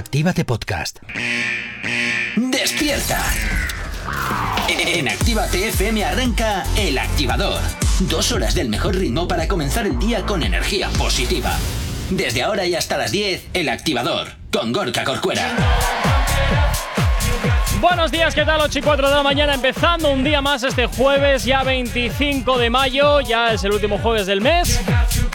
Actívate Podcast. ¡Despierta! En Actívate FM arranca El Activador. Dos horas del mejor ritmo para comenzar el día con energía positiva. Desde ahora y hasta las 10, El Activador, con Gorka Corcuera. Buenos días, ¿qué tal? 8 y 4 de la mañana, empezando un día más este jueves, ya 25 de mayo, ya es el último jueves del mes.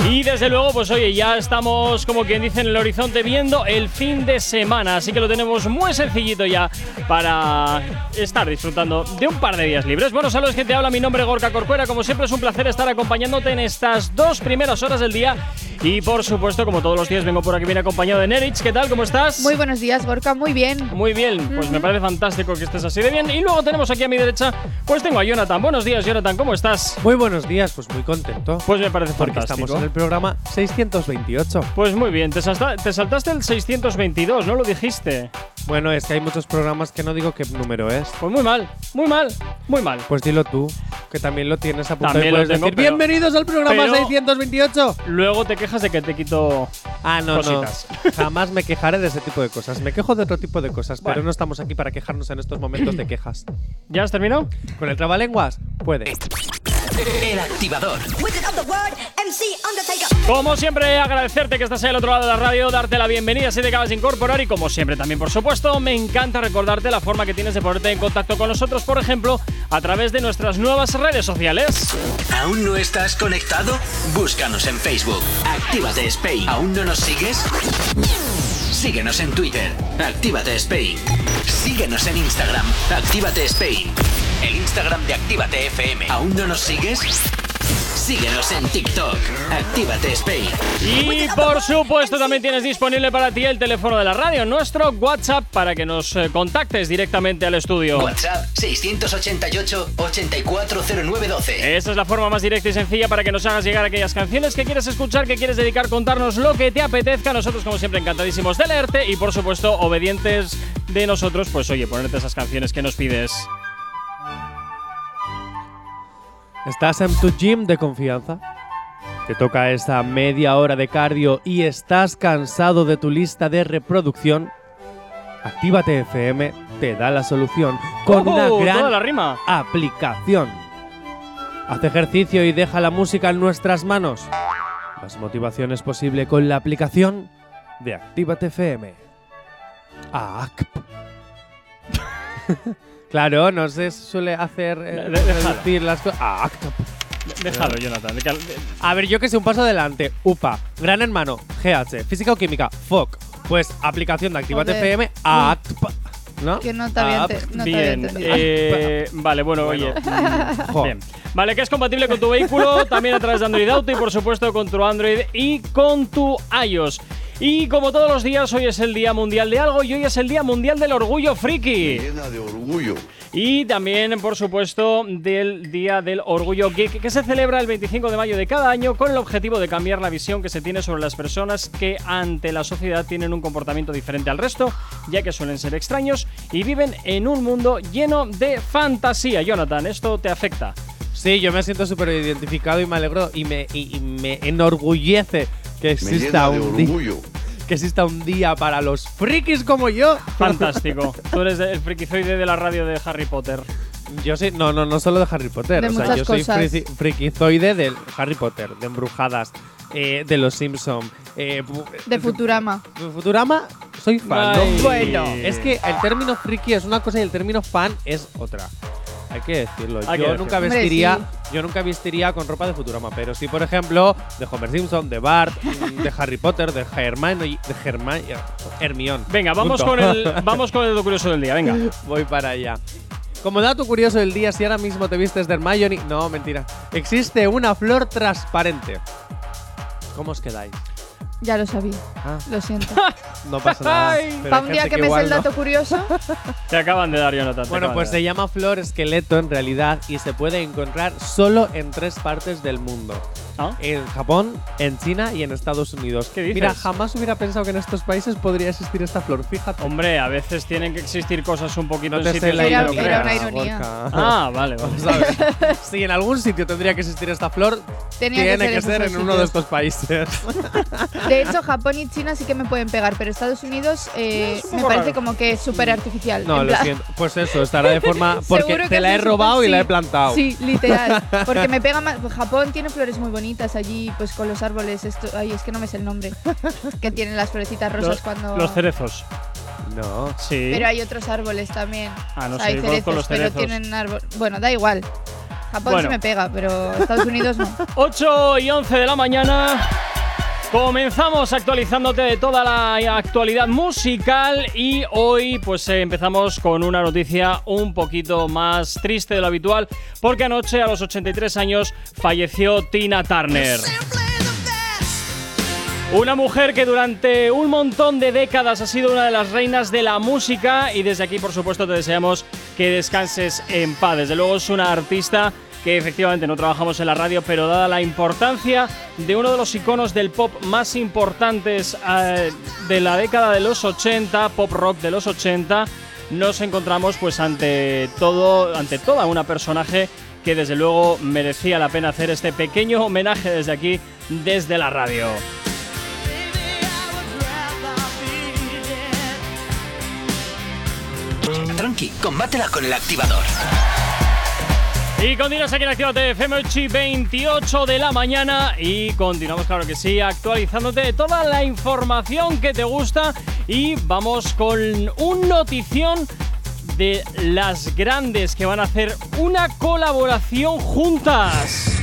Y desde luego, pues oye, ya estamos, como quien dice, en el horizonte viendo el fin de semana. Así que lo tenemos muy sencillito ya para estar disfrutando de un par de días libres. Bueno, sabes que te habla mi nombre, Gorka Corcuera. Como siempre, es un placer estar acompañándote en estas dos primeras horas del día. Y por supuesto, como todos los días, vengo por aquí bien acompañado de Nerich. ¿Qué tal? ¿Cómo estás? Muy buenos días, Gorka. Muy bien. Muy bien, pues me parece fantástico que estés así de bien. Y luego tenemos aquí a mi derecha, pues tengo a Jonathan. Buenos días, Jonathan, ¿cómo estás? Muy buenos días, pues muy contento. Pues me parece porque fantástico. estamos en el programa 628. Pues muy bien, te, salta- te saltaste el 622, ¿no lo dijiste? Bueno, es que hay muchos programas que no digo qué número es. Pues muy mal, muy mal, muy mal. Pues dilo tú, que también lo tienes apuntado También y lo puedes tengo, decir pero- bienvenidos al programa pero- 628. Luego te quejas de que te quito. Ah, no, Cositas. no. Jamás me quejaré de ese tipo de cosas. Me quejo de otro tipo de cosas, Bueno. pero no estamos aquí para quejarnos en estos momentos de quejas. ¿Ya has terminado? ¿Con el trabalenguas? Puede. El Activador. Como siempre, agradecerte que estás ahí al otro lado de la radio, darte la bienvenida si te acabas de incorporar y como siempre también, por supuesto, me encanta recordarte la forma que tienes de ponerte en contacto con nosotros, por ejemplo, a través de nuestras nuevas redes sociales. ¿Aún no estás conectado? Búscanos en Facebook. Actívate Spain. ¿Aún no nos sigues? Síguenos en Twitter. Actívate Spain. Síguenos en Instagram. Actívate Spain. El Instagram de Actívate FM. ¿Aún no nos sigues? Síguenos en TikTok. Actívate Spain. Y por supuesto también tienes disponible para ti el teléfono de la radio, nuestro WhatsApp, para que nos eh, contactes directamente al estudio. WhatsApp 688-840912. Esa es la forma más directa y sencilla para que nos hagas llegar aquellas canciones que quieres escuchar, que quieres dedicar, contarnos lo que te apetezca. Nosotros, como siempre, encantadísimos de leerte y, por supuesto, obedientes de nosotros, pues oye, ponerte esas canciones que nos pides. ¿Estás en tu gym de confianza? ¿Te toca esa media hora de cardio y estás cansado de tu lista de reproducción? Actívate FM te da la solución con ¡Oh, una gran la rima. aplicación. Haz ejercicio y deja la música en nuestras manos. Más motivación es posible con la aplicación de Actívate FM. ACP. claro, no se suele hacer eh, de- déjalo. reducir las cosas. ACP. Déjalo, Jonathan. A ver, yo que sé, un paso adelante. UPA, Gran Hermano, GH, Física o Química, FOC. Pues aplicación de Actívate Joder. FM. ¿No? Que no te había, ACP. ente- no te había Bien, entendido. eh, vale, bueno, oye. mm, Jo. Bien. Vale, que es compatible con tu vehículo, también a través de Android Auto y por supuesto con tu Android y con tu iOS. Y como todos los días, hoy es el Día Mundial de algo y hoy es el Día Mundial del Orgullo Friki. llena de orgullo. Y también, por supuesto, del Día del Orgullo Geek, que se celebra el 25 de mayo de cada año con el objetivo de cambiar la visión que se tiene sobre las personas que ante la sociedad tienen un comportamiento diferente al resto, ya que suelen ser extraños y viven en un mundo lleno de fantasía. Jonathan, ¿esto te afecta? Sí, yo me siento súper identificado y me alegro y me, y- y me enorgullece que Me exista, llena un orgullo. que exista un día para los frikis como yo. Fantástico. Tú eres el frikizoide de la radio de Harry Potter. Yo sí, no, no, no solo de Harry Potter. De o sea, yo soy cosas. frikizoide de Harry Potter, de Embrujadas, eh, de Los Simpson, eh, De Futurama. de Futurama, soy fan. Ay. ¿no? Bueno, es que el término friki es una cosa y el término fan es otra. Hay que decirlo. Hay yo que nunca decirlo. vestiría, Hombre, yo nunca vestiría con ropa de Futurama, pero sí, por ejemplo, de Homer Simpson, de Bart, de Harry Potter, de Hermione, de Hermione, Hermione. Venga, vamos Punto. con el vamos con el dato curioso del día. Venga. Voy para allá. Como dato curioso del día, si ahora mismo te vistes de Hermione, no, mentira. Existe una flor transparente. ¿Cómo os quedáis? Ya lo sabía. Ah, Lo siento. no pasa nada. Pero Para hay un día gente que me sé igual el no. dato curioso. Te acaban de dar, Jonathan. te Bueno, acaban pues de se llama flor esqueleto en realidad y se puede encontrar solo en tres partes del mundo. Ah. En Japón, en China y en Estados Unidos. ¿Qué dices? Mira, jamás hubiera pensado que en estos países podría existir esta flor. Fíjate. Hombre, a veces tienen que existir cosas un poquito no en te sitios la Era- era una ironía. Ah, vale, vale. ¿Sabes? si en algún sitio tendría que existir esta flor, Tenía tiene que que ser ser, en uno de estos países. De hecho, Japón y China sí que me pueden pegar, pero Estados Unidos eh, Es me poco parece raro. como que es súper artificial. No, lo siento. Pues eso, estará de forma. Porque te la he robado y la he plantado. Sí, literal. Porque me pega más. Japón tiene flores muy bonitas allí, pues con los árboles. Esto, ay, es que no me sé el nombre. que tienen las florecitas rosas Los, cuando. los cerezos. No. Sí. Pero hay otros árboles también. Ah, no O sé, sea, hay yo conozco cerezos, los pero cerezos. tienen árbol. Bueno, da igual. Japón Bueno. sí me pega, pero Estados Unidos no. 8 y 11 de la mañana. Comenzamos actualizándote de toda la actualidad musical y hoy pues eh, empezamos con una noticia un poquito más triste de lo habitual porque anoche a los 83 años falleció Tina Turner. Una mujer que durante un montón de décadas ha sido una de las reinas de la música y desde aquí por supuesto te deseamos que descanses en paz. Desde luego es una artista que efectivamente no trabajamos en la radio, pero dada la importancia de uno de los iconos del pop más importantes eh, de la década de los 80, pop rock de los 80, nos encontramos pues ante todo, ante toda una personaje que desde luego merecía la pena hacer este pequeño homenaje desde aquí, desde la radio. Tranqui, combátela con el activador. Y continuas aquí en Actívate FM 8 y 28 de la mañana y continuamos, claro que sí, actualizándote toda la información que te gusta y vamos con un notición de las grandes que van a hacer una colaboración juntas.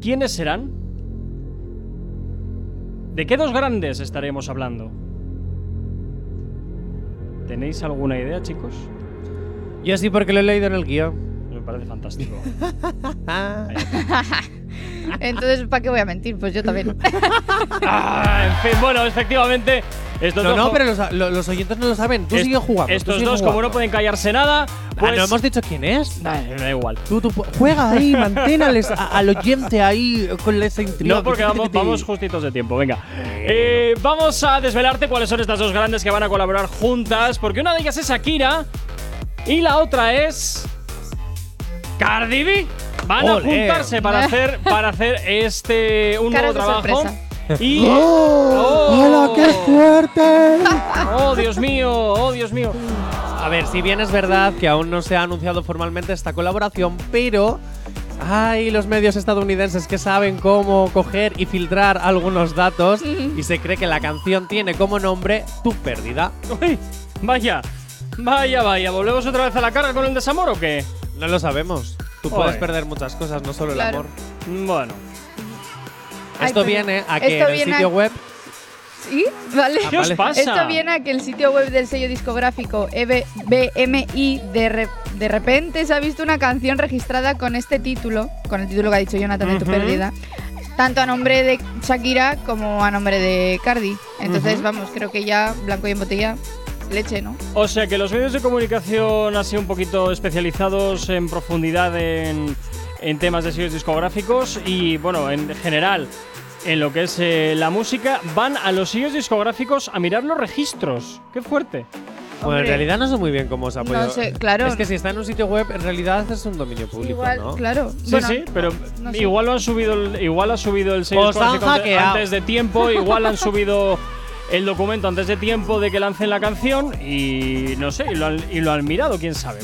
¿Quiénes serán? ¿De qué dos grandes estaremos hablando? ¿Tenéis alguna idea, chicos? Yo sí, porque lo he leído en el guion. Me parece fantástico. Entonces, ¿para qué voy a mentir? Pues yo también. Ah, en fin, bueno, efectivamente, estos No, dos. no, pero los, lo- los oyentes no lo saben. Tú est- sigue jugando. tú Estos sigue dos, como jugando. no pueden callarse nada, Ah, pues. no hemos dicho quién es. Nah, da igual. Tú, tú pu- juega ahí, manténales a- al oyente ahí con esa intriga. No, porque vamos, vamos justitos de tiempo, venga. Eh, vamos a desvelarte cuáles son estas dos grandes que van a colaborar juntas, porque una de ellas es Akira y la otra es. Cardi B. Van a juntarse para hacer, para hacer este un Caras nuevo de trabajo. sorpresa. Y. ¡Hola, qué ¡Oh! fuerte! ¡Oh, Dios mío! ¡Oh, Dios mío! A ver, si bien es verdad que aún no se ha anunciado formalmente esta colaboración, pero hay los medios estadounidenses que saben cómo coger y filtrar algunos datos y se cree que la canción tiene como nombre Tu pérdida. Uy, vaya, vaya, vaya. ¿Volvemos otra vez a la carga con el desamor o qué? No lo sabemos. Tú puedes perder muchas cosas, no solo el amor. Bueno. Ay, Esto pero viene a que esto en el viene sitio a- web ¿Sí? ¿Vale? Ah, ¿Qué os vale. pasa? Esto viene a que el sitio web del sello discográfico EB BMI de, re- de repente se ha visto una canción registrada con este título, con el título que ha dicho Jonathan de tu Ujú. pérdida, tanto a nombre de Shakira como a nombre de Cardi. Entonces, Ujú. vamos, creo que ya blanco y en botella, leche, ¿no? O sea que los medios de comunicación así un poquito especializados en profundidad en, en temas de sellos discográficos y bueno, en general en lo que es eh, la música, van a los sellos discográficos a mirar los registros. ¡Qué fuerte! Bueno, en Hombre. realidad no sé muy bien cómo se ha podido. No sé, claro. Es que si está en un sitio web, en realidad es un dominio público, Igual, ¿no? claro. Sí, Bueno, sí, pero no sé. igual lo han subido, igual ha subido el sello discográfico hackeado. antes de tiempo, igual han subido el documento antes de tiempo de que lancen la canción y no sé, y lo han, y lo han mirado, quién sabe.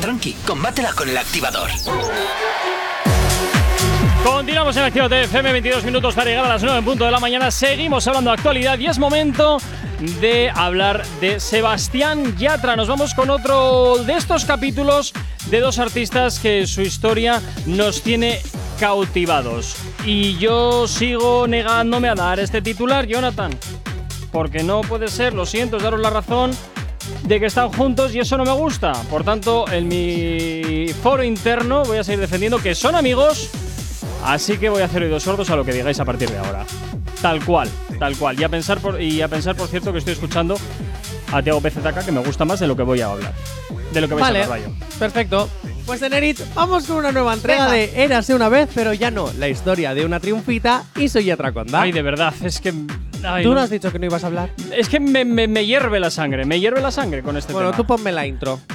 Tranqui, combátela con el activador. Continuamos en Actívate FM, 22 minutos para llegar a las 9 en punto de la mañana. Seguimos hablando de actualidad y es momento de hablar de Sebastián Yatra. Nos vamos con otro de estos capítulos de dos artistas que su historia nos tiene cautivados. Y yo sigo negándome a dar este titular, Jonathan. Porque no puede ser, lo siento, es daros la razón de que están juntos y eso no me gusta. Por tanto, en mi foro interno voy a seguir defendiendo que son amigos Así que voy a hacer oídos sordos a lo que digáis a partir de ahora. Tal cual, tal cual. Y a pensar, por, y a pensar por cierto, que estoy escuchando a Tiago PZK, que me gusta más de lo que voy a hablar. De lo que vais Vale, a hablar yo. perfecto. Pues Enerit, vamos con una nueva entrega Venga. de Érase una vez, pero ya no. La historia de una triunfita y soy Atraconda. Ay, de verdad, es que. Ay, Tú no- no has dicho que no ibas a hablar. Es que me, me- me hierve la sangre, me hierve la sangre con este Bueno, tema. tú ponme la intro.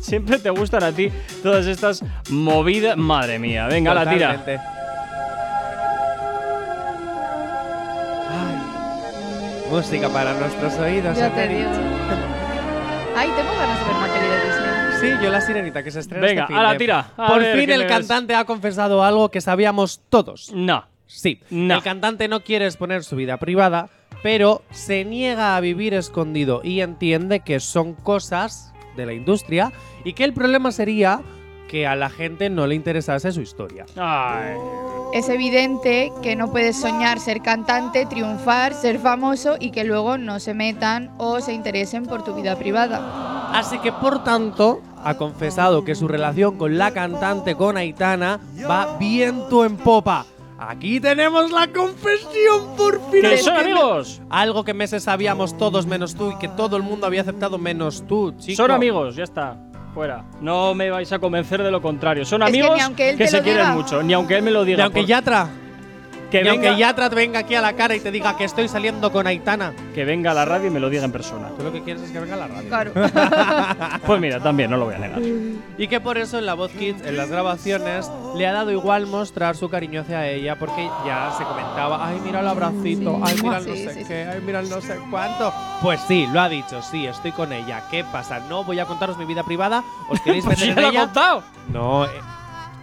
Siempre te gustan a ti todas estas movidas. Madre mía, venga, la tira. Totalmente. Ay, música para nuestros oídos. Ya te Enerit. digo. Ay, tengo ganas de ver una peli de Disney. Sí, yo la sirenita que se estrena Venga, este a la tira, a Por ver fin qué el me ves. cantante ha confesado algo que sabíamos todos. No. Sí, No. el cantante no quiere exponer su vida privada, pero se niega a vivir escondido y entiende que son cosas de la industria y que el problema sería que a la gente no le interesase su historia. Ay. Es evidente que no puedes soñar ser cantante, triunfar, ser famoso y que luego no se metan o se interesen por tu vida privada. Así que por tanto ha confesado que su relación con la cantante con Aitana va viento en popa. Aquí tenemos la confesión por fin. ¿Qué son que- amigos? Algo que meses sabíamos todos menos tú y que todo el mundo había aceptado menos tú, chico. Son amigos, ya está. Fuera. No me vais a convencer de lo contrario. Son Es que amigos ni aunque él te se lo quieren diga. mucho. Ni aunque él me lo diga. Y aunque por- Yatra, que, y venga, aunque Yatra te venga aquí a la cara y te diga que estoy saliendo con Aitana, que venga a la radio y me lo diga en persona. tú lo que quieres es que venga a la radio. Claro. Pues mira, también, no lo voy a negar. Y que por eso en la voz Kids, en las grabaciones, le ha dado igual mostrar su cariño hacia ella porque ya se comentaba, ay, mira el abracito, ay, mira el no Sí, sé sí, sí. qué, ay, mira el no sé cuánto. Pues sí, lo ha dicho, sí, estoy con ella. ¿Qué pasa? No voy a contaros mi vida privada, os queréis Pues meter ya en lo he ella. contado. No, eh,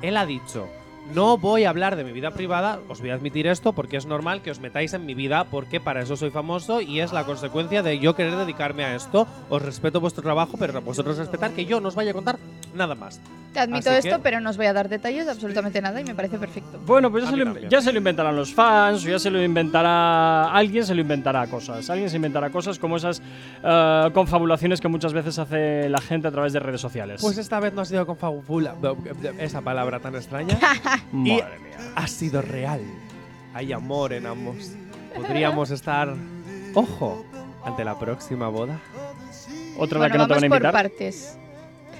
él ha dicho, no voy a hablar de mi vida privada, os voy a admitir esto porque es normal que os metáis en mi vida porque para eso soy famoso y es la consecuencia de yo querer dedicarme a esto. Os respeto vuestro trabajo, pero vosotros respetar que yo no os vaya a contar nada más. Te admito Así esto, que- pero no os voy a dar detalles de absolutamente nada y me parece perfecto. Bueno, pues ya se, lo, también. ya se lo inventarán los fans, o ya se lo inventará. Alguien se lo inventará cosas. Alguien se inventará cosas como esas eh, confabulaciones que muchas veces hace la gente a través de redes sociales. Pues esta vez no ha sido con fabula, esa palabra tan extraña. y Madre mía. ha sido real. Hay amor en ambos. Podríamos estar, ojo, ante la próxima boda. Otra de la Bueno, que no te vamos van a por invitar. partes.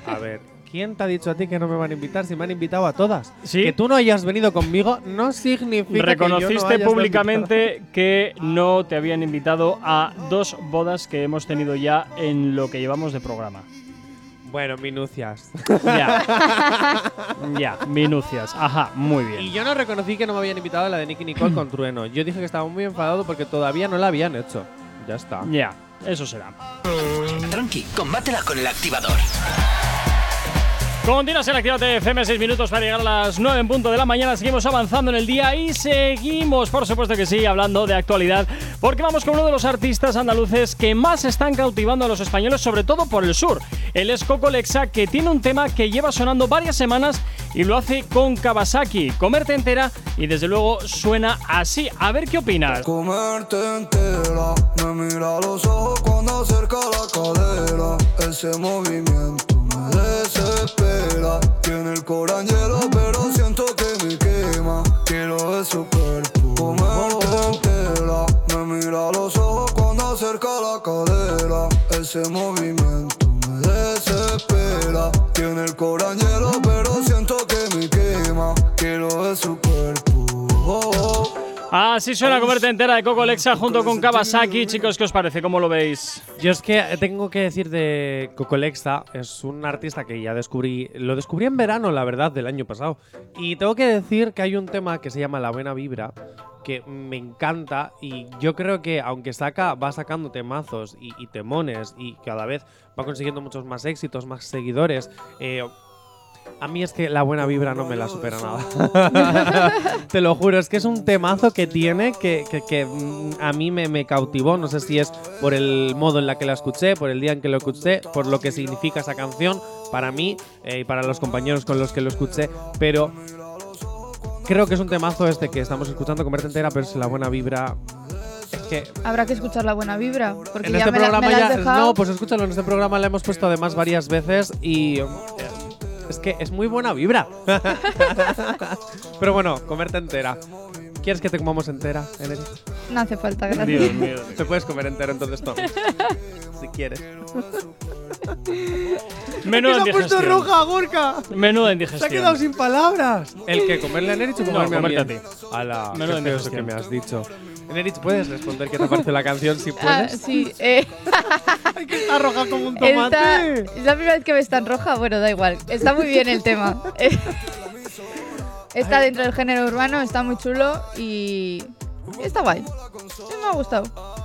A ver, ¿quién te ha dicho a ti que no me van a invitar si me han invitado a todas? Sí. Que tú no hayas venido conmigo no significa que yo no Reconociste estado públicamente que no te habían invitado a dos bodas que hemos tenido ya en lo que llevamos de programa. Bueno, minucias. Ya. ya, minucias. Ajá, muy bien. y yo no reconocí que no me habían invitado a la de Nicky Nicole con Trueno. Yo dije que estaba muy enfadado porque todavía no la habían hecho. Ya está. Ya, eso será. Tranqui, combátela con el activador. Continuas en Actívate FM, 6 minutos para llegar a las 9 en punto de la mañana. Seguimos avanzando en el día y seguimos, por supuesto que sí, hablando de actualidad, porque vamos con uno de los artistas andaluces que más están cautivando a los españoles, sobre todo por el sur. Él es Coco Lexa, que tiene un tema que lleva sonando varias semanas y lo hace con Kawasaki, Comerte entera, y desde luego suena así. A ver qué opinas. Comerte entera, me mira los ojos cuando acerca la cadera. Ese movimiento desespera. Tiene el corazón hielo, pero siento que me quema. Quiero de su cuerpo. Comerte entera, me mira a los ojos cuando acerca la cadera. Ese movimiento me desespera. Tiene el corazón hielo, pero siento que me quema. Quiero de su cuerpo. Así suena Comerte entera de Coco Lexa junto con Kawasaki. Chicos, ¿qué os parece? ¿Cómo lo veis? Yo es que tengo que decir de Cocolexa, es un artista que ya descubrí, lo descubrí en verano, la verdad, del año pasado. Y tengo que decir que hay un tema que se llama La Buena Vibra, que me encanta y yo creo que aunque saca, va sacando temazos y, y temones y cada vez va consiguiendo muchos más éxitos, más seguidores, eh, a mí es que la buena vibra no me la supera nada. Te lo juro, es que es un temazo que tiene que, que- que, mm, a mí me, me cautivó. No sé si es por el modo en la que la escuché, por el día en que lo escuché, por lo que significa esa canción para mí eh, y para los compañeros con los que lo escuché, pero creo que es un temazo este que estamos escuchando Comerte entera, pero es la buena vibra. Es que Habrá que escuchar la buena vibra. Porque en ya este me, la, programa me la has ya. No, pues escúchalo, en este programa la hemos puesto además varias veces y. Es que es muy buena vibra. Pero bueno, comerte entera. ¿Quieres que te comamos entera, Enery? No hace falta, gracias. Dios mío. Te puedes comer entero entonces todo. si quieres. Menuda indigestión. Gorka! Menuda Se ha indigestión. quedado sin palabras. ¿El que ¿Comerle a Enerich o No, comerme comerte a a mí? ti. A la Menuda qué feo eso que indigestión. me has dicho. Enerich, ¿puedes responder qué te parece la canción si Ah, puedes? sí, eh, ¡Ay, que está roja como un está, es la primera vez que ves tan roja, bueno, da igual. Está muy bien el tema. Está dentro del género urbano, está muy chulo y está guay. Sí, me ha gustado.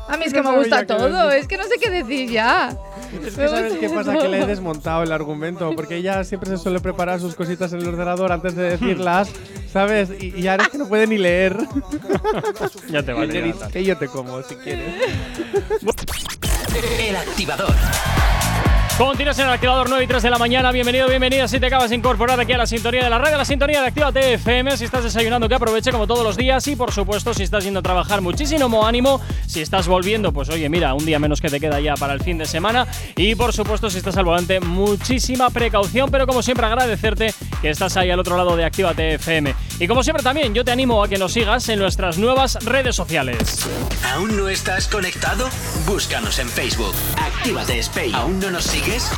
A mí es que No me gusta todo, es que no sé qué decir ya. Es que sabes qué pasa, que le he desmontado el argumento, porque ella siempre se suele preparar sus cositas en el ordenador antes de decirlas, ¿sabes? Y, y ahora es que no puede ni leer. Ya te vale. Que yo te como, si quieres. El activador. Continúas en el activador 9 y 3 de la mañana. Bienvenido, bienvenida. Si te acabas de incorporar aquí a la sintonía de la radio, a la sintonía de Actívate FM. Si estás desayunando, que aproveche como todos los días. Y por supuesto, si estás yendo a trabajar, muchísimo ánimo. Si estás volviendo, pues oye, mira, un día menos que te queda ya para el fin de semana. Y por supuesto, si estás al volante, muchísima precaución. Pero como siempre, agradecerte que estás ahí al otro lado de Actívate FM. Y como siempre, también yo te animo a que nos sigas en nuestras nuevas redes sociales. ¿Aún no estás conectado? Búscanos en Facebook. Actívate Spain. ¿Aún no nos sigues?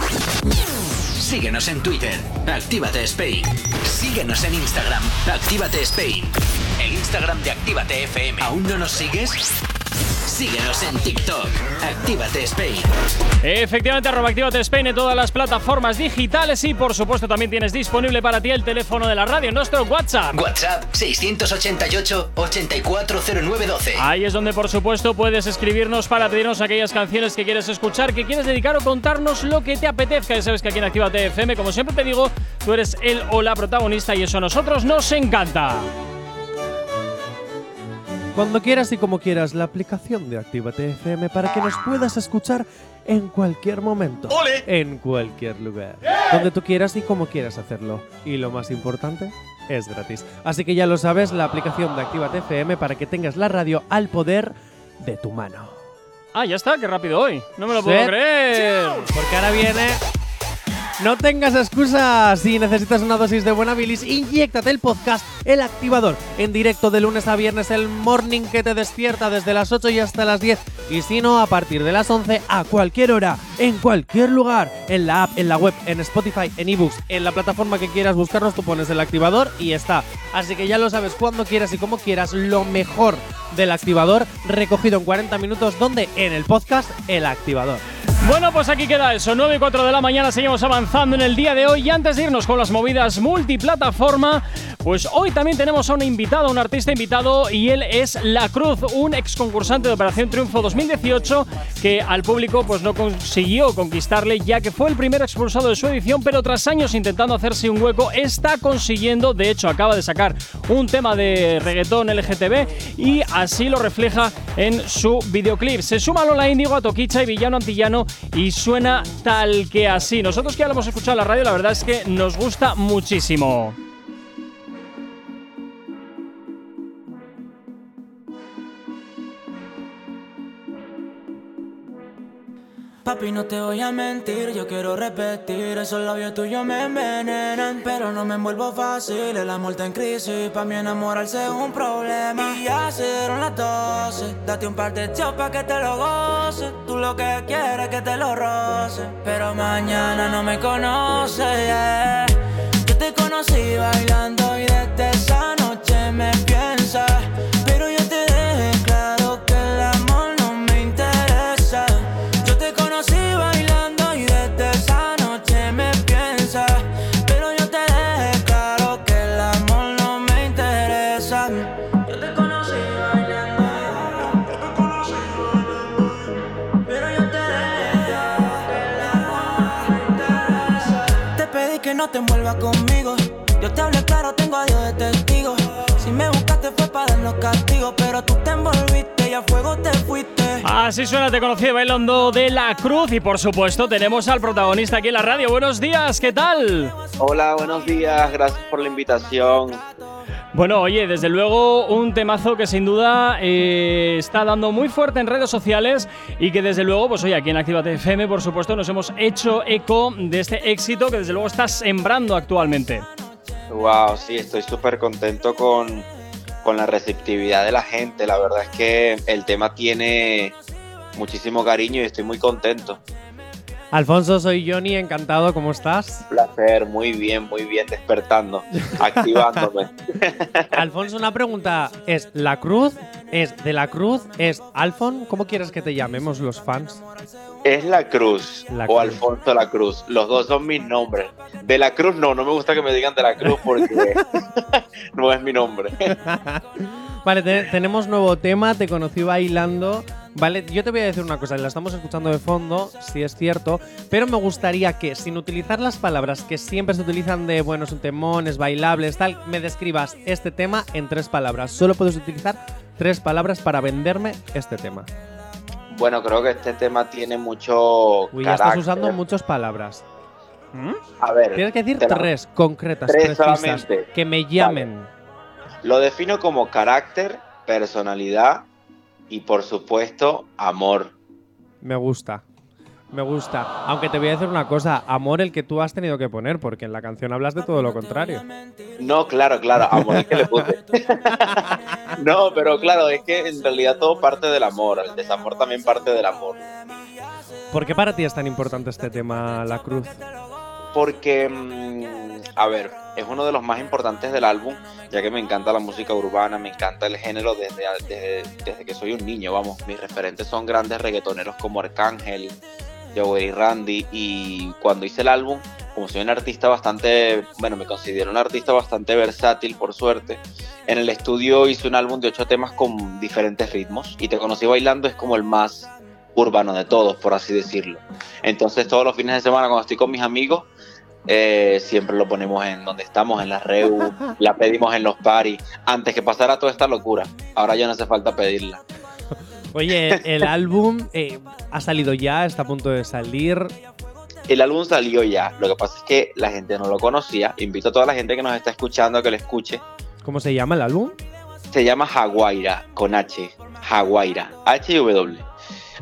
Síguenos en Twitter. Actívate Spain. Síguenos en Instagram. Actívate Spain. El Instagram de Actívate FM. ¿Aún no nos sigues? Síguenos en TikTok. Actívate Spain. Efectivamente, arroba Actívate Spain en todas las plataformas digitales y por supuesto también tienes disponible para ti el teléfono de la radio, nuestro WhatsApp. WhatsApp 688-840912. Ahí es donde por supuesto puedes escribirnos para pedirnos aquellas canciones que quieres escuchar, que quieres dedicar o contarnos lo que te apetezca. Ya sabes que aquí en Actívate FM, como siempre te digo, tú eres el o la protagonista y eso a nosotros nos encanta. Cuando quieras y como quieras, la aplicación de Actívate FM para que nos puedas escuchar en cualquier momento. En cualquier lugar. Donde tú quieras y como quieras hacerlo. Y lo más importante, es gratis. Así que ya lo sabes, la aplicación de Actívate FM para que tengas la radio al poder de tu mano. Ah, ya está, qué rápido hoy. No me lo puedo Set. creer. Porque ahora viene. No tengas excusas. Si necesitas una dosis de buena bilis, inyéctate el podcast El Activador en directo de lunes a viernes, el morning que te despierta desde las 8 y hasta las 10. Y si no, a partir de las 11, a cualquier hora, en cualquier lugar, en la app, en la web, en Spotify, en ebooks, en la plataforma que quieras buscarnos, tú pones el activador y está. Así que ya lo sabes cuando quieras y como quieras, lo mejor del activador recogido en 40 minutos, donde en el podcast El Activador. Bueno, pues aquí queda eso. 9 y 4 de la mañana seguimos avanzando en el día de hoy. Y antes de irnos con las movidas multiplataforma, pues hoy también tenemos a un invitado, un artista invitado, y él es La Cruz, un ex concursante de Operación Triunfo 2018 que al público pues no consiguió conquistarle ya que fue el primer expulsado de su edición, pero tras años intentando hacerse un hueco, está consiguiendo, de hecho acaba de sacar un tema de reggaetón LGTB y así lo refleja en su videoclip. Se suma Lola Índigo a Toquicha y Villano Antillano y suena tal que así. Nosotros que ya lo hemos escuchado en la radio, la verdad es que nos gusta muchísimo. Papi, no te voy a mentir, yo quiero repetir Esos labios tuyos me envenenan Pero no me envuelvo fácil, el amor está en crisis Pa' mí enamorarse es un problema Y ya se dieron las 12 Date un par de shots pa' que te lo goces Tú lo que quieres es que te lo roce Pero mañana no me conoces. Yo te conocí bailando y desde esa que no te envuelvas conmigo Yo te hablé claro, tengo a Dios de testigo Si me buscaste fue para darnos castigo Pero tú te envolviste y a fuego te fuiste Así suena, te conocí bailando de la cruz y por supuesto tenemos al protagonista aquí en la radio. Buenos días, ¿qué tal? Hola, buenos días, gracias por la invitación. Bueno, oye, desde luego un temazo que sin duda eh, está dando muy fuerte en redes sociales y que desde luego, pues oye, aquí en Actívate FM, por supuesto, nos hemos hecho eco de este éxito que desde luego está sembrando actualmente. Wow, sí, estoy súper contento con, con la receptividad de la gente. La verdad es que el tema tiene muchísimo cariño y estoy muy contento. Alfonso, soy Johnny, encantado, ¿cómo estás? placer, muy bien, muy bien, despertando, activándome. Alfonso, una pregunta. ¿Es La Cruz? ¿Es de la Cruz? ¿Es Alfon? ¿Cómo quieres que te llamemos los fans? Es La Cruz La o Cruz. Alfonso La Cruz, los dos son mis nombres. De La Cruz no, no me gusta que me digan de La Cruz porque no es mi nombre. Vale, te- tenemos nuevo tema, te conocí bailando. Vale, yo te voy a decir una cosa, la estamos escuchando de fondo, si es cierto, pero me gustaría que, sin utilizar las palabras que siempre se utilizan de, bueno, es un temón, es bailable, es tal, me describas este tema en tres palabras. Solo puedes utilizar tres palabras para venderme este tema. Bueno, creo que este tema tiene mucho Uy, ya estás usando muchas palabras. A ver, Tienes que decir la- tres concretas, Tres precisas, solamente. que me llamen. lo defino como carácter, personalidad y por supuesto amor. Me gusta. Me gusta. Aunque te voy a decir una cosa, amor el que tú has tenido que poner, porque en la canción hablas de todo lo contrario. No, claro, claro, amor es que le puse. no, pero claro, es que en realidad todo parte del amor, el desamor también parte del amor. ¿Por qué para ti es tan importante este tema, La Cruz? Porque, mm, a ver, es uno de los más importantes del álbum, ya que me encanta la música urbana, me encanta el género desde, desde, que soy un niño, vamos, mis referentes son grandes reggaetoneros como Arcángel, Joey Randy, y cuando hice el álbum, como soy un artista bastante, bueno, me considero un artista bastante versátil, por suerte, en el estudio hice un álbum de ocho temas con diferentes ritmos, y Te Conocí Bailando es como el más urbano de todos, por así decirlo. Entonces todos los fines de semana cuando estoy con mis amigos, eh, siempre lo ponemos en donde estamos, en la REU, la pedimos en los paris, antes que pasara toda esta locura. Ahora ya no hace falta pedirla. Oye, el álbum eh, ha salido ya, está a punto de salir. El álbum salió ya, lo que pasa es que la gente no lo conocía. Invito a toda la gente que nos está escuchando a que lo escuche. ¿Cómo se llama el álbum? Se llama Jaguaira, con H. Jaguaira, H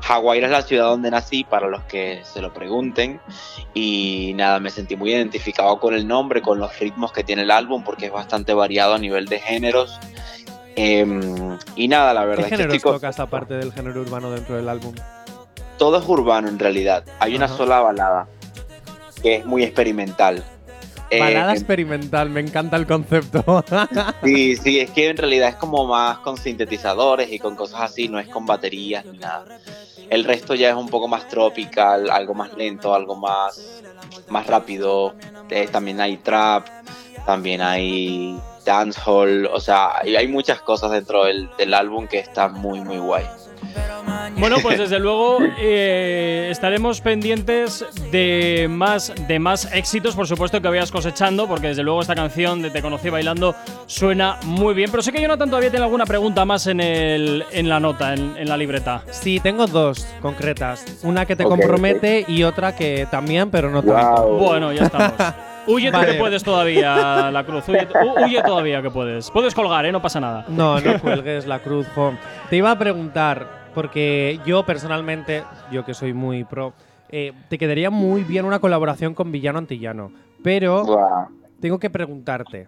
Jaguaira es la ciudad donde nací, para los que se lo pregunten. Y nada, me sentí muy identificado con el nombre, con los ritmos que tiene el álbum, porque es bastante variado a nivel de géneros. Em, y nada, la ¿Qué verdad es que géneros estoy tocas aparte del género urbano dentro del álbum? todo es urbano en realidad. Hay una sola balada que es muy experimental. Eh, Balada experimental, me encanta el concepto. Sí, sí, es que en realidad es como más con sintetizadores y con cosas así, no es con baterías ni nada. El resto ya es un poco más tropical, algo más lento, algo más, más rápido. Eh, también hay trap, también hay dancehall, o sea, hay, muchas cosas dentro del, del álbum que están muy, muy guay. Bueno, pues desde luego eh, estaremos pendientes de más, de más éxitos, por supuesto, que vayas cosechando, porque desde luego esta canción de Te conocí bailando suena muy bien. Pero sé que Jonathan todavía tiene alguna pregunta más en, el, en la nota, en, en la libreta. sí, tengo dos concretas. Una que te compromete y otra que también, pero no tanto. Bueno, ya estamos. Huye tú Vale. que puedes todavía, la cruz. Huye, hu- huye todavía que puedes. Puedes colgar, ¿eh? No pasa nada. No, no cuelgues la cruz, jo. Te iba a preguntar, porque yo personalmente, yo que soy muy pro, eh, te quedaría muy bien una colaboración con Villano Antillano. Pero tengo que preguntarte,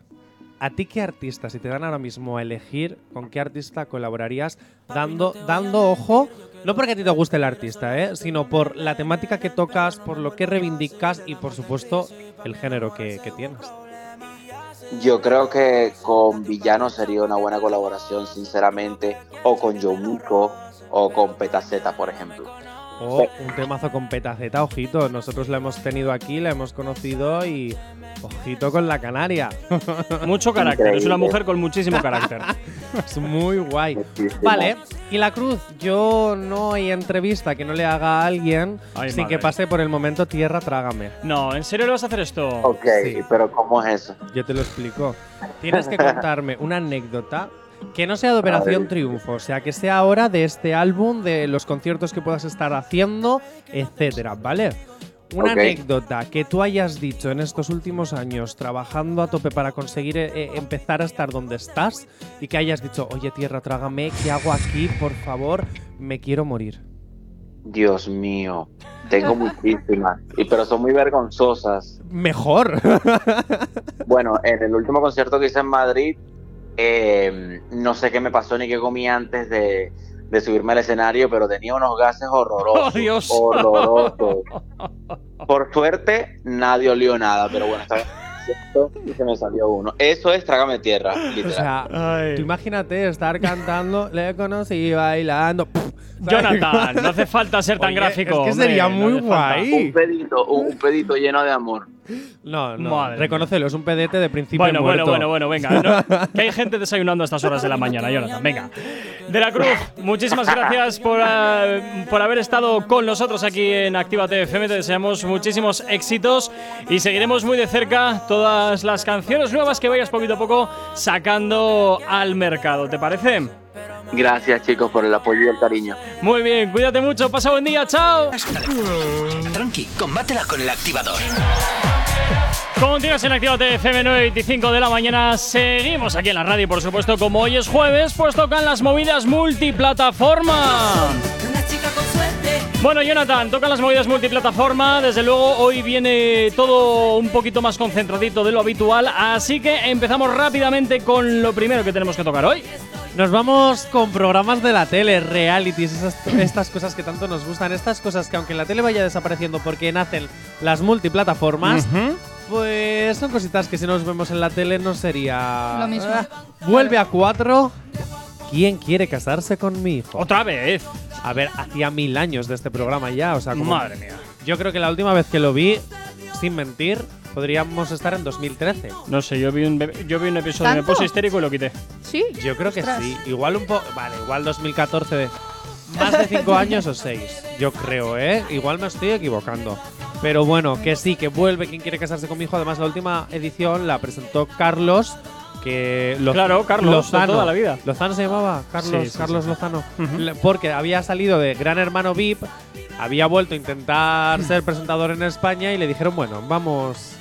¿a ti qué artista, si te dan ahora mismo a elegir, con qué artista colaborarías dando, dando ojo? No porque a ti te guste el artista, ¿eh? sino por la temática que tocas, por lo que reivindicas y por supuesto el género que, que tienes. Yo creo que con Villano sería una buena colaboración, sinceramente, o con Yomiko o con Petaceta, por ejemplo. O un temazo con petaceta, ojito. Nosotros la hemos tenido aquí, la hemos conocido y ojito con la canaria. Mucho carácter. Es una mujer con muchísimo carácter. es muy guay. Muchísimo. Vale, y la cruz, yo no hay entrevista que no le haga a alguien Ay, sin madre. que pase por el momento tierra, trágame. No, ¿en serio le vas a hacer esto? Ok, Sí. pero ¿cómo es eso? Yo te lo explico. Tienes que contarme una anécdota que no sea de Operación Triunfo, o sea, que sea ahora de este álbum, de los conciertos que puedas estar haciendo, etcétera, ¿vale? Una anécdota que tú hayas dicho en estos últimos años trabajando a tope para conseguir eh, eh, empezar a estar donde estás y que hayas dicho, oye tierra, trágame, ¿qué hago aquí? Por favor, me quiero morir. Dios mío. Tengo muchísimas, y, pero son muy vergonzosas. Mejor. Bueno, en el último concierto que hice en Madrid, eh, no sé qué me pasó ni qué comí antes de, de subirme al escenario, pero tenía unos gases horrorosos. ¡Oh, Dios! Horrorosos. Por suerte, nadie olió nada, pero bueno, concierto y se me salió uno. Eso es Trágame Tierra, o literal. sea, Ay. tú imagínate estar cantando, le conocí bailando. Jonathan, no hace falta ser tan Oye, gráfico. es que sería muy guay. un pedito, un, un pedito lleno de amor. No, no. Madre Reconócelo, es un pedete de principio Bueno, bueno, muerto. bueno, bueno, venga. ¿no? Que hay gente desayunando a estas horas de la mañana, Jonathan. Venga. De la Cruz, muchísimas gracias por, eh, por haber estado con nosotros aquí en Actívate FM. Te deseamos muchísimos éxitos y seguiremos muy de cerca todas las canciones nuevas que vayas poquito a poco sacando al mercado. ¿Te parece? Gracias, chicos, por el apoyo y el cariño. Muy bien, cuídate mucho, pasa buen día, chao. Tranqui, combátela con el activador. Continúas en Actívate FM 9.25 de la mañana. Seguimos aquí en la radio, por supuesto, como hoy es jueves, pues tocan las movidas multiplataforma. Bueno, Jonathan, tocan las movidas multiplataforma. Desde luego, hoy viene todo un poquito más concentradito de lo habitual. Así que empezamos rápidamente con lo primero que tenemos que tocar hoy. Nos vamos con programas de la tele, realities, esas- estas cosas que tanto nos gustan, estas cosas que aunque la tele vaya desapareciendo porque nacen las multiplataformas, pues son cositas que si nos vemos en la tele no sería... Lo mismo. Ah, vuelve a cuatro. ¿Quién quiere casarse con mi hijo? Otra vez. A ver, hacía mil años de este programa ya, o sea, como... Madre mía. Yo creo que la última vez que lo vi, sin mentir, podríamos estar en 2013. No sé, yo vi un, yo vi un episodio, me ¿Tanto? puse histérico y lo quité. Sí. Yo creo que Ostras. sí. Igual un poco. Vale, igual 2014. de- Más de 5 años o 6. Yo creo, ¿eh? Igual me estoy equivocando. Pero bueno, que sí, que vuelve quien quiere casarse con mi hijo. Además, la última edición la presentó Carlos. Que Claro, Carlos, de toda la vida. Lozano se llamaba, Carlos, Sí, sí, Carlos sí. Lozano. Porque había salido de Gran Hermano VIP, había vuelto a intentar ser presentador en España y le dijeron, bueno, vamos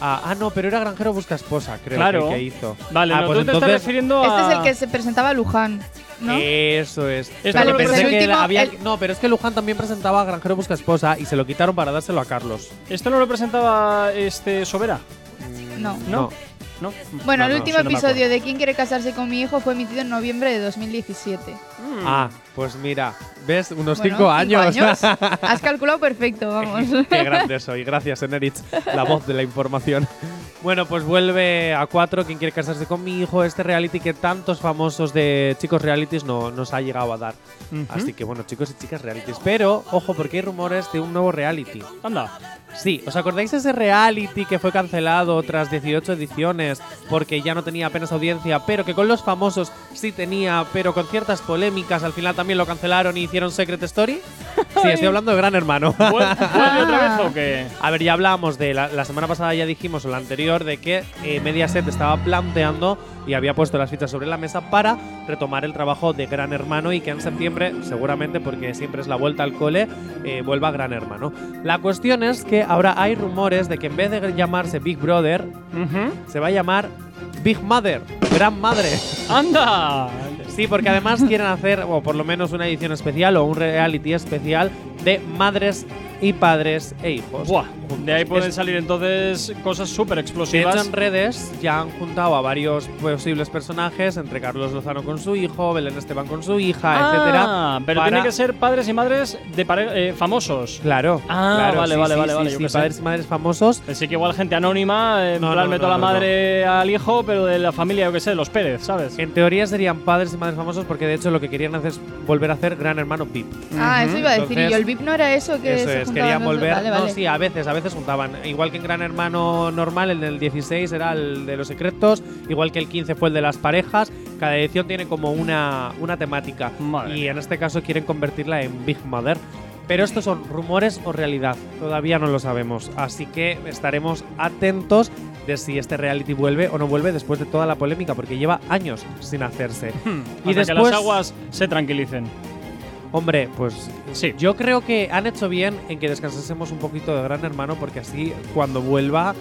a. Ah, no, pero era Granjero Busca Esposa, creo Claro. que, que hizo. Vale, Ah, no, pues tú te estás entonces- refiriendo a. Este es el que se presentaba a Luján, ¿no? Eso es. Vale, pero pensé que último- había- el- No, pero es que Luján también presentaba a Granjero Busca Esposa y se lo quitaron para dárselo a Carlos. ¿Esto no lo presentaba este Sobera? No. ¿No? ¿No? Bueno, No, el no, último no episodio de ¿Quién quiere casarse con mi hijo? fue emitido en noviembre de 2017. Ah, pues mira, ¿ves? Unos Bueno, cinco años. Has calculado perfecto, vamos. Qué grande soy. Gracias, Eneritz, la voz de la información. Bueno, pues vuelve a cuatro. Quien quiere casarse con mi hijo? Este reality que tantos famosos de chicos realities no nos ha llegado a dar. Ujú. Así que bueno, chicos y chicas realities. Pero, ojo, porque hay rumores de un nuevo reality. Anda. Sí, ¿os acordáis de ese reality que fue cancelado tras 18 ediciones porque ya no tenía apenas audiencia, pero que con los famosos sí tenía, pero con ciertas polémicas al final también lo cancelaron y hicieron Secret Story? Sí, estoy hablando de Gran Hermano. ¿Vuel- ¿Vuelve otra vez o qué? A ver, ya hablábamos de la, la semana pasada, ya dijimos, o la anterior, de que eh, Mediaset estaba planteando y había puesto las fichas sobre la mesa para retomar el trabajo de Gran Hermano y que en septiembre, seguramente porque siempre es la vuelta al cole, eh, vuelva Gran Hermano. La cuestión es que ahora hay rumores de que en vez de llamarse Big Brother, se va a llamar Big Mother, Gran Madre. ¡Anda! Sí, porque además quieren hacer, o por lo menos una edición especial o un reality especial de madres y padres e hijos. Buah, de ahí pueden Es- salir entonces cosas súper De hecho, explosivas. en redes ya han juntado a varios posibles personajes, entre Carlos Lozano con su hijo, Belén Esteban con su hija, Ah, etcétera. pero para- tienen que ser padres y madres de eh, famosos. Claro. Ah, claro, vale, sí, vale, sí, vale, sí, vale, sé. padres y madres famosos. Pensé que igual gente anónima, en No, plan no, meto no, a la no, madre al hijo, pero de la familia, yo qué sé, los Pérez, ¿sabes? En teoría serían padres y madres famosos porque de hecho lo que querían hacer es volver a hacer Gran Hermano VIP. Ah, eso iba a decir. Entonces- y yo, el VIP no era eso que Eso se querían volver. Vale, No, vale. sí, a veces, a veces juntaban. Igual que en Gran Hermano normal, el del 16 era el de los secretos, igual que el 15 fue el de las parejas. Cada edición tiene como una, una temática. Madre y en este caso quieren convertirla en Big Mother. Pero estos son rumores o realidad, todavía no lo sabemos. Así que estaremos atentos de si este reality vuelve o no vuelve después de toda la polémica, porque lleva años sin hacerse. y y que después, las aguas se tranquilicen. Hombre, pues Sí. yo creo que han hecho bien en que descansásemos un poquito de Gran Hermano porque así cuando vuelva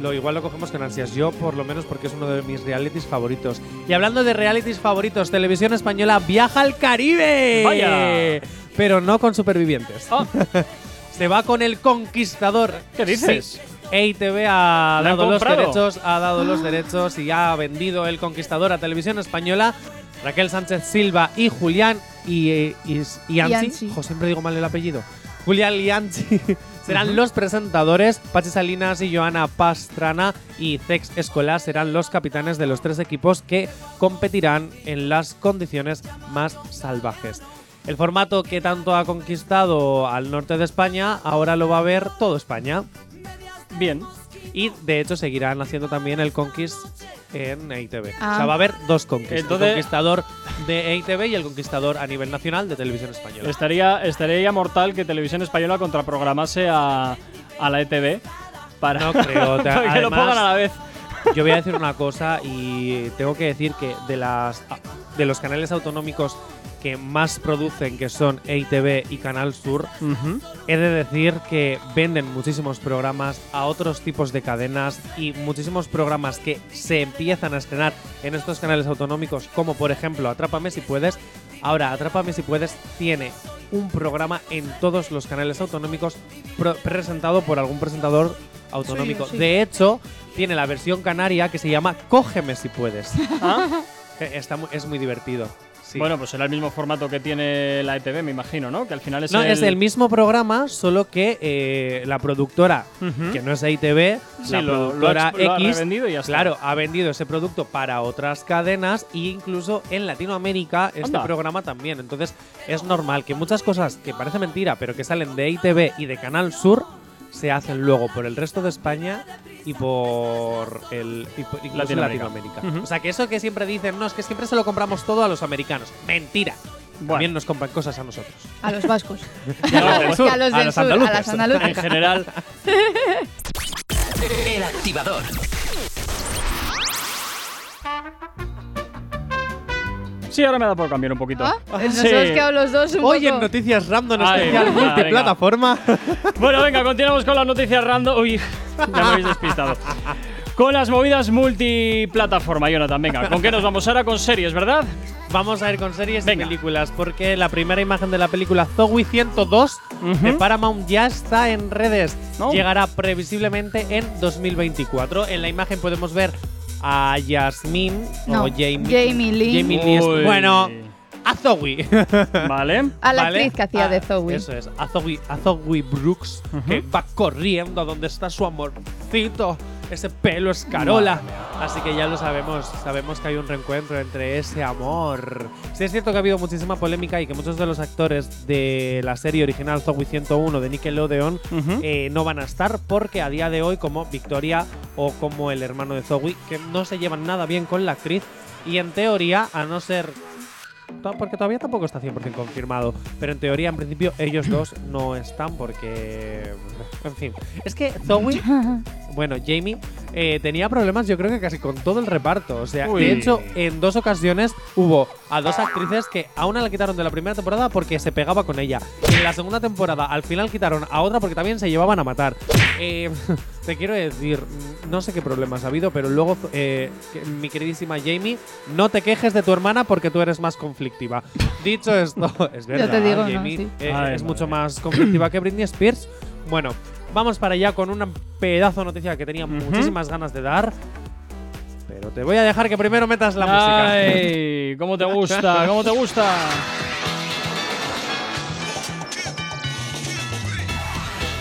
lo igual lo cogemos con ansias. Yo por lo menos porque es uno de mis realities favoritos. Y hablando de realities favoritos, Televisión Española viaja al Caribe. Vaya. Pero no con supervivientes. Ah. Se va con el conquistador. ¿Qué dices? Sí. EITV ha ¿Le han dado los derechos, ha dado los derechos y ha vendido el conquistador a televisión española. Raquel Sánchez Silva y Julián y, eh, Ianchi. Ianchi. Jo, siempre digo mal el apellido. Julián Ianchi serán los presentadores. Pachi Salinas y Joana Pastrana y Cex Escola serán los capitanes de los tres equipos que competirán en las condiciones más salvajes. El formato que tanto ha conquistado al norte de España, ahora lo va a ver todo España. Bien. Y de hecho seguirán haciendo también el Conquist en EITV. Ah. O sea, va a haber dos Conquist. Entonces- el conquistador de EITV y el conquistador a nivel nacional de televisión española. Estaría, estaría ya mortal que Televisión Española contraprogramase a, a la ETV para, No creo. para que lo pongan a la vez. Yo voy a decir una cosa y tengo que decir que de las de los canales autonómicos que más producen, que son EITV y Canal Sur, he de decir que venden muchísimos programas a otros tipos de cadenas y muchísimos programas que se empiezan a estrenar en estos canales autonómicos, como por ejemplo Atrápame si puedes. Ahora, Atrápame si puedes tiene un programa en todos los canales autonómicos presentado por algún presentador autonómico. Sí, sí. De hecho, tiene la versión canaria que se llama Cógeme si puedes. Ah, Está es muy divertido. Sí. Bueno, pues será el mismo formato que tiene la ETV, me imagino, ¿no? Que al final es No, el… es el mismo programa, solo que eh, la productora, que no es ITV, Sí, la lo- lo ha productora lo ha X, revendido y ya está. claro, ha vendido ese producto para otras cadenas e incluso en Latinoamérica este programa también. Entonces es normal que muchas cosas que parece mentira, pero que salen de ITV y de Canal Sur, se hacen luego por el resto de España y por el y por- Latinoamérica. O sea que eso que siempre dicen, no, es que siempre se lo compramos todo a los americanos. Mentira. Bueno. También nos compran cosas a nosotros. A los vascos. Y a los del sur, a los a del los sur, a andaluces. las andaluces. En general, El activador. Sí, ahora me da por cambiar un poquito. ¿Ah? Nos Sí. hemos quedado los dos un Hoy en. Noticias Random Ay, especial venga. Bueno, venga, continuamos con las noticias random. Uy, ya me habéis despistado. Con las movidas multiplataforma, Jonathan. Venga, ¿con qué nos vamos ahora? Con series, ¿verdad? Vamos a ir con series Venga. y películas, porque la primera imagen de la película Zowie 102 de. Paramount ya está en redes. No. Llegará previsiblemente en 2024. En la imagen podemos ver a Yasmin No, o Jamie, Jamie Lee. Jamie Lee es- Uy. bueno, a Zowie. Vale. A la ¿Vale? actriz que hacía Ah, de Zoe. Eso es, a Zoe, a Zoe Brooks, que va corriendo a donde está su amorcito, ese pelo escarola. Así que ya lo sabemos, sabemos que hay un reencuentro entre ese amor. Sí es cierto que ha habido muchísima polémica y que muchos de los actores de la serie original Zoe 101 de Nickelodeon eh, no van a estar porque a día de hoy como Victoria o como el hermano de Zoe, que no se llevan nada bien con la actriz y en teoría, a no ser porque todavía tampoco está 100% confirmado. Pero en teoría, en principio, ellos dos no están porque. En fin. Es que Zoe, bueno, Jamie, eh, tenía problemas, yo creo que casi con todo el reparto. O sea, Uy. de hecho, en dos ocasiones hubo a dos actrices que a una la quitaron de la primera temporada porque se pegaba con ella. Y en la segunda temporada, al final quitaron a otra porque también se llevaban a matar. Eh, te quiero decir, no sé qué problemas ha habido, pero luego, eh, mi queridísima Jamie, no te quejes de tu hermana porque tú eres más conflictiva. Dicho esto, es verdad, te digo, ¿no? Jamie Sí. eh, Ay, es madre mucho más conflictiva que Britney Spears. Bueno, vamos para allá con una pedazo de noticia que tenía muchísimas ganas de dar. Pero te voy a dejar que primero metas la música. Ay, ¿cómo te gusta? ¿Cómo te gusta?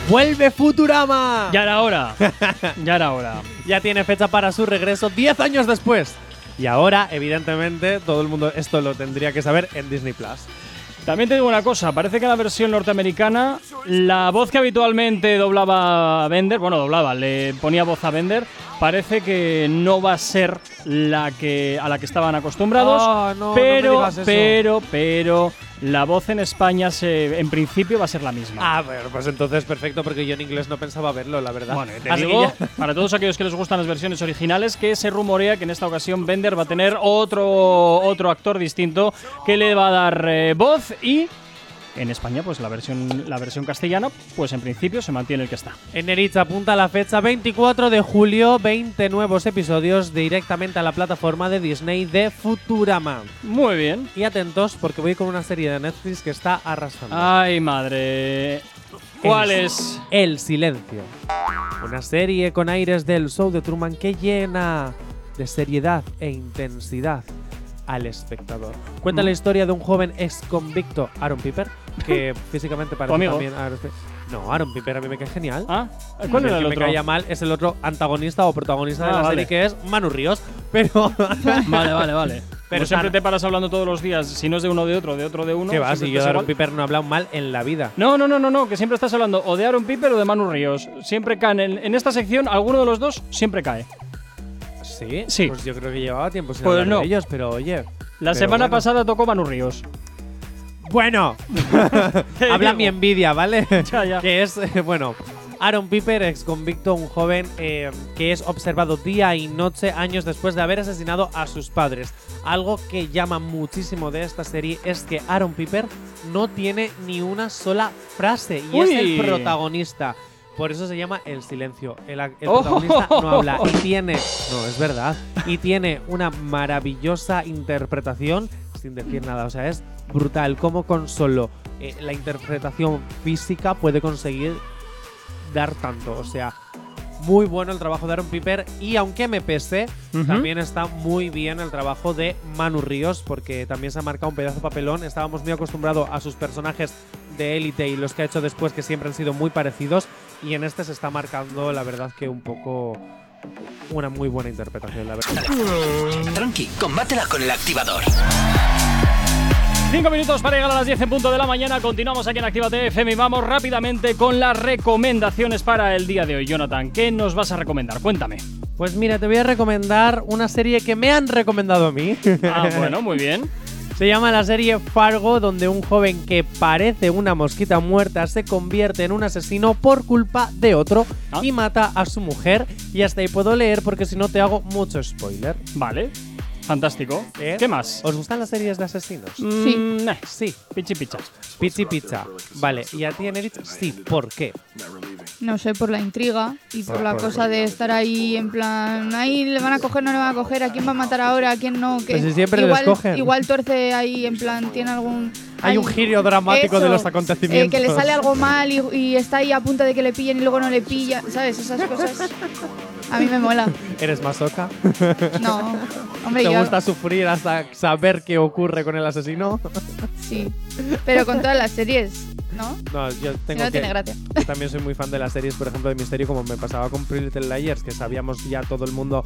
¡Vuelve Futurama! Ya era hora. Ya era hora. ya tiene fecha para su regreso 10 años después. Y ahora, evidentemente, todo el mundo esto lo tendría que saber en Disney Plus. También te digo una cosa, parece que en la versión norteamericana la voz que habitualmente doblaba a Bender, bueno, doblaba, le ponía voz a Bender, parece que no va a ser la que a la que estaban acostumbrados, Ah, no, no pero digas eso. pero pero la voz en España se en principio va a ser la misma. Ah, bueno, pues entonces perfecto, porque yo en inglés no pensaba verlo, la verdad. Bueno, te digo, para todos aquellos que les gustan las versiones originales, que se rumorea que en esta ocasión Bender va a tener otro, otro actor distinto que le va a dar eh, voz y En España, pues la versión, la versión castellana, pues en principio se mantiene el que está. En Eritz apunta la fecha 24 de julio, 20 nuevos episodios directamente a la plataforma de Disney de Futurama. Muy bien. Y atentos porque voy con una serie de Netflix que está arrastrando. Ay, madre. ¿Cuál El- es? El silencio. Una serie con aires del show de Truman que llena de seriedad e intensidad al espectador. Cuenta Mm. la historia de un joven ex convicto, Aaron Piper, que físicamente parece amigo. también No, Aaron Piper a mí me cae genial. Ah, ¿cuál era el que otro? me caía mal es el otro antagonista o protagonista de Ah, la vale. serie que es Manu Ríos. Pero. Vale, vale, vale. Pero siempre te paras hablando todos los días, si no es de uno de otro, de otro de uno. ¿Qué va? Si yo de Aaron igual. Piper no he hablado mal en la vida. No, no, no, no, no, que siempre estás hablando o de Aaron Piper o de Manu Ríos. Siempre caen en, en esta sección, alguno de los dos siempre cae. Sí, Sí. Pues yo creo que llevaba tiempo sin Pues hablar no. de ellos, pero oye. La Pero semana bueno. pasada tocó Manu Ríos. Bueno, habla mi envidia, ¿vale? Ya, ya. que es, eh, bueno, Aaron Piper, ex convicto, un joven eh, que es observado día y noche años después de haber asesinado a sus padres. Algo que llama muchísimo de esta serie es que Aaron Piper no tiene ni una sola frase y es el protagonista. Por eso se llama El Silencio. El Oh. protagonista no habla y tiene, no, es verdad, y tiene una maravillosa interpretación sin decir nada. O sea, es brutal cómo con solo eh, la interpretación física puede conseguir dar tanto. O sea, muy bueno el trabajo de Aaron Piper y aunque me pese, también está muy bien el trabajo de Manu Ríos porque también se ha marcado un pedazo de papelón. Estábamos muy acostumbrados a sus personajes de élite y los que ha hecho después que siempre han sido muy parecidos y en este se está marcando la verdad que un poco una muy buena interpretación, la verdad. Tranqui, combátela con el activador. Cinco minutos para llegar a las 10 en punto de la mañana. Continuamos aquí en Actívate FM y vamos rápidamente con las recomendaciones para el día de hoy. Jonathan, ¿qué nos vas a recomendar? Cuéntame. Pues mira, te voy a recomendar una serie que me han recomendado a mí. Ah, bueno, muy bien. Se llama la serie Fargo, donde un joven que parece una mosquita muerta se convierte en un asesino por culpa de otro Ah. y mata a su mujer. Y hasta ahí puedo leer porque si no te hago mucho spoiler. Vale. Fantástico. ¿Eh? ¿Qué más? ¿Os gustan las series de asesinos? Sí. Mm, nah, Sí. Pichi picha. Pichi Pizza. Vale, ¿y a ti, Enerich? Sí, ¿por qué? No sé, por la intriga y por Por- la por- cosa de estar ahí en plan, ahí le van a coger, no le van a coger, a quién va a matar ahora, a quién no. Que Pues si siempre les igual, cogen. igual torce ahí en plan, tiene algún. Hay un giro dramático de los acontecimientos. eh, que le sale algo mal y, y está ahí a punto de que le pillen y luego no le pilla, ¿sabes? Esas cosas. A mí me mola. ¿Eres masoca? No, hombre, ¿Te yo. gusta sufrir hasta saber qué ocurre con el asesino? Sí. Pero con todas las series, ¿no? No, yo Si tengo no, que, tiene gracia. Yo también soy muy fan de las series, por ejemplo, de misterio, como me pasaba con Pretty Little Liars, que sabíamos ya todo el mundo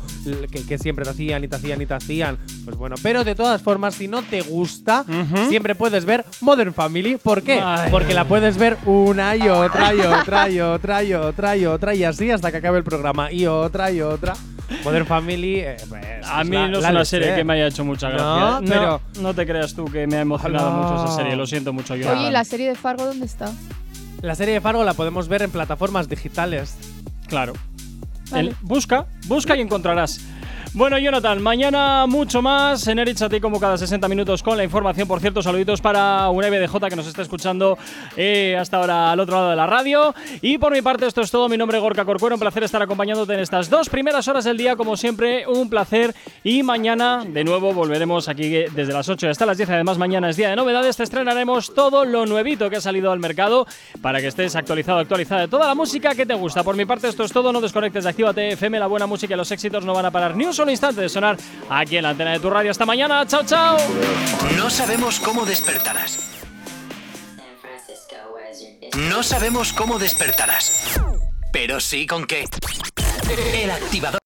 que, que siempre te hacían y te hacían y te hacían. Pues bueno, pero de todas formas, si no te gusta, siempre puedes ver Modern Family. ¿Por qué? Ay. Porque la puedes ver una y otra y otra y otra y otra y otra y así hasta que acabe el programa. Y otra y otra. Modern Family. eh, pues, A mí la- no es una serie que me haya hecho mucha No, gracia. ¿eh? pero- no te creas tú que me ha emocionado mucho esa serie. Lo siento mucho, Jonathan. Oye, ¿y la serie de Fargo dónde está? La serie de Fargo la podemos ver en plataformas digitales. Claro. Vale. El- busca, busca y encontrarás. Bueno, Jonathan, mañana mucho más en Erich a ti como cada 60 minutos con la información. Por cierto, saluditos para un EBDJ que nos está escuchando eh, hasta ahora al otro lado de la radio. Y por mi parte, esto es todo. Mi nombre es Gorka Corcuero. Un placer estar acompañándote en estas dos primeras horas del día. Como siempre, un placer. Y mañana, de nuevo, volveremos aquí desde las 8 hasta las 10. Además, mañana es día de novedades. Te estrenaremos todo lo nuevito que ha salido al mercado para que estés actualizado, actualizada toda la música que te gusta. Por mi parte, esto es todo. No desconectes de Actívate FM. La buena música y los éxitos no van a parar ni un instante de sonar aquí en la antena de tu radio. Hasta mañana. Chao, chao. No sabemos cómo despertarás. No sabemos cómo despertarás. Pero sí con qué. El activador.